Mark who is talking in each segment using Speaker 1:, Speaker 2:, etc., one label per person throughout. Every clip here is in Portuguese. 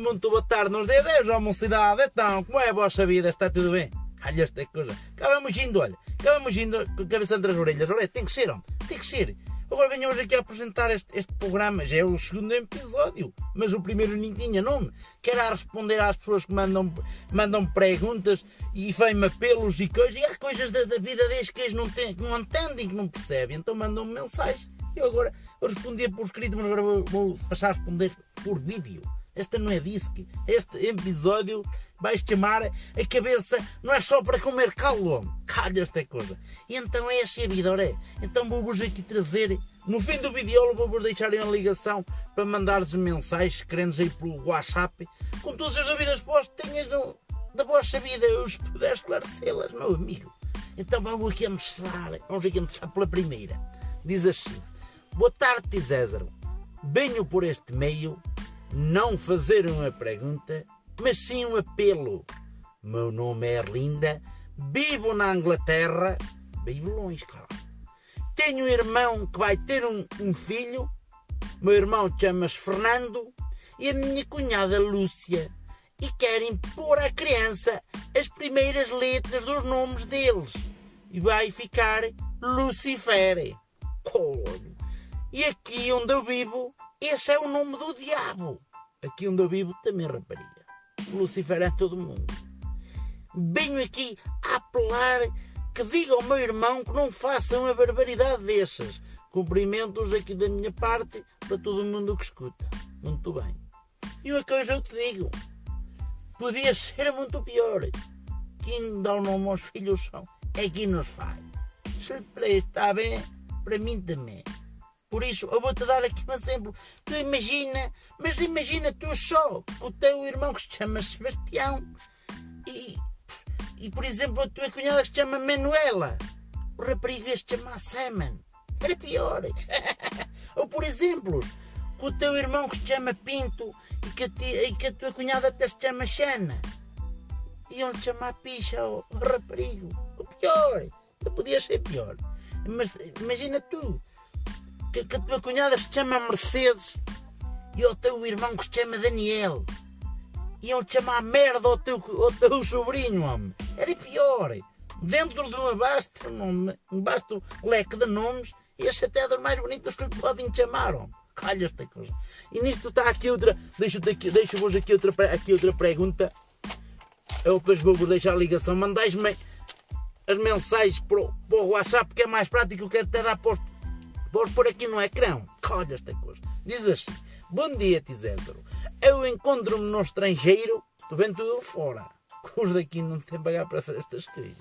Speaker 1: muito boa tarde nos D10, ó mocidade. Então, como é a vossa vida? Está tudo bem? Olha esta coisa. Cá vamos indo, olha. Cá vamos indo com a cabeça entre as orelhas. Olha, tem que ser, homem. Tem que ser. Agora venho hoje aqui a apresentar este, este programa. Já é o segundo episódio. Mas o primeiro nem tinha nome. Que era a responder às pessoas que mandam, mandam perguntas e vêm-me apelos e coisas. E há coisas da, da vida deles que eles não, têm, que não entendem, que não percebem. Então mandam-me mensagens. Eu agora eu respondia por escrito, mas agora vou, vou passar a responder por vídeo. Esta não é disque. Este episódio vai chamar a cabeça não é só para comer calo. Calha esta coisa. E então é assim a vida, ora é. Então vou-vos aqui trazer. No fim do vídeo vou-vos deixar uma ligação para mandar-vos mensagens querendo aí pelo WhatsApp com todas as dúvidas vós tenhas no, da vossa vida. Eu os puder esclarecê-las, meu amigo. Então vamos aqui mostrar. Vamos aqui mostrar pela primeira. Diz assim. Boa tarde, César. Venho por este meio não fazer uma pergunta, mas sim um apelo. Meu nome é Erlinda, vivo na Inglaterra, vivo longe, claro. Tenho um irmão que vai ter um, um filho, meu irmão chama-se Fernando e a minha cunhada Lúcia, e querem pôr à criança as primeiras letras dos nomes deles. E vai ficar Lucifer. Colho. E aqui onde eu vivo, esse é o nome do diabo. Aqui onde eu vivo também rapariga. Lucifer é todo mundo. Venho aqui a apelar que diga ao meu irmão que não façam a barbaridade dessas. Cumprimentos aqui da minha parte para todo mundo que escuta. Muito bem. E uma coisa eu te digo. Podia ser muito pior. Quem dá o nome aos filhos são é quem nos faz. Este está bem, para mim também. Por isso, eu vou-te dar aqui um exemplo. Tu imagina, mas imagina tu só, o teu irmão que se chama Sebastião e, e por exemplo, a tua cunhada que se chama Manuela. O raparigo ia se chamar Simon. Era pior. Ou por exemplo, com o teu irmão que se chama Pinto e que a, e que a tua cunhada até se chama Xana. Iam-lhe chamar Picha o raparigo. O pior. Não podia ser pior. Mas imagina tu que, que a tua cunhada se chama Mercedes e o teu irmão que se chama Daniel. Iam-te chamar merda ao teu, ao teu sobrinho, homem. Era pior. Dentro de uma vasta, um vasto leque de nomes, esse até é dos mais bonitos que lhe podem chamar, homem. Calha esta coisa. E nisto está aqui outra. Deixo-vos aqui, deixo aqui, outra, aqui outra pergunta. Eu depois vou-vos deixar a ligação. Mandais-me as mensagens para o, para o WhatsApp, que é mais prático que até dar para os Vou pôr aqui no ecrã. Olha esta coisa. Diz assim: Bom dia, Tiséndaro. Eu encontro-me no estrangeiro. Estou vendo tudo fora. Os daqui não têm pagar para fazer estas coisas.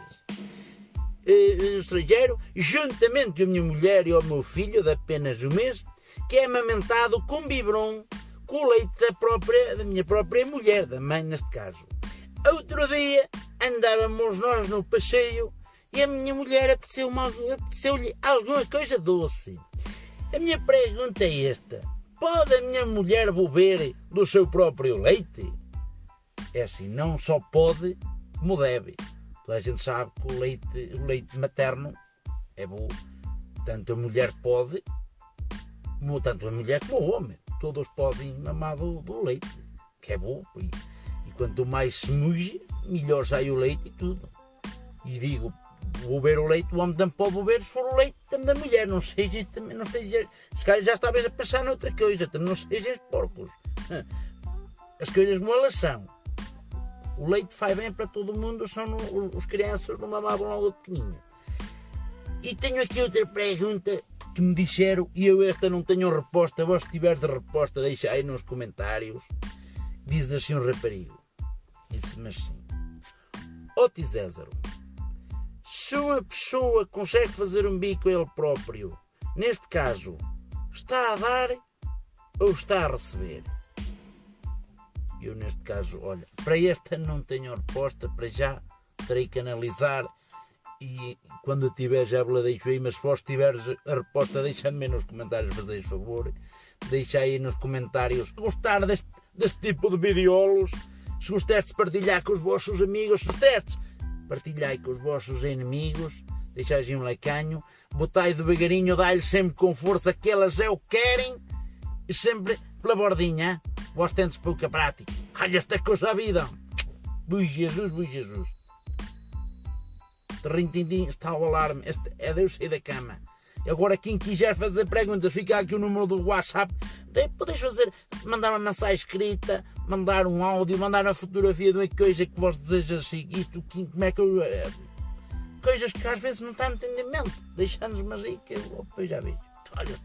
Speaker 1: No estrangeiro, juntamente com a minha mulher e o meu filho, de apenas um mês, que é amamentado com biberon, com leite da, própria, da minha própria mulher, da mãe neste caso. Outro dia andávamos nós no passeio e a minha mulher apeteceu-lhe apeteceu alguma coisa doce. A minha pergunta é esta: pode a minha mulher beber do seu próprio leite? É assim, não só pode, como deve. Toda a gente sabe que o leite, o leite materno é bom. Tanto a mulher pode, como tanto a mulher como o homem. Todos podem mamar do, do leite, que é bom. E, e quanto mais se muge, melhor sai o leite e tudo. E digo, beber o leite, o homem também pode beber se for o leite da mulher, não seja, também, não seja, se calhar já estavas a pensar noutra coisa, também não sejam porcos. As coisas como elas são. O leite faz bem para todo mundo, só no, os, os crianças não mamavam logo pequenino. E tenho aqui outra pergunta que me disseram e eu esta não tenho resposta. Vós se tiveres de resposta, deixa aí nos comentários. Diz assim um raparigo. Disse-me assim. Ó Tisésaro, se uma pessoa consegue fazer um bico ele próprio, neste caso, está a dar ou está a receber? Eu, neste caso, olha, para esta não tenho resposta, para já terei que analisar e quando tiver já vos deixo aí, mas se vós tiveres a resposta, deixa-me nos comentários, fazeis favor. Deixa aí nos comentários gostar deste, deste tipo de videolos, se gostaste de partilhar com os vossos amigos, se gostaste partilhai com os vossos inimigos, deixai um lacanho, botai devagarinho, dai-lhe sempre com força que elas é o querem, e sempre pela bordinha. vós tendes pouca prática. Olha esta coisa a vida. Bui Jesus, bui Jesus. Rintindim, está o alarme. Este é Deus sair da cama. Agora quem quiser fazer perguntas, fica aqui o número do WhatsApp. Podes fazer, mandar uma mensagem escrita, mandar um áudio, mandar uma fotografia de uma coisa que vos desejas seguir. Isto, como é que eu. Eh, coisas que às vezes não está entendimento. Deixando-nos, que eu depois já vejo. Olha,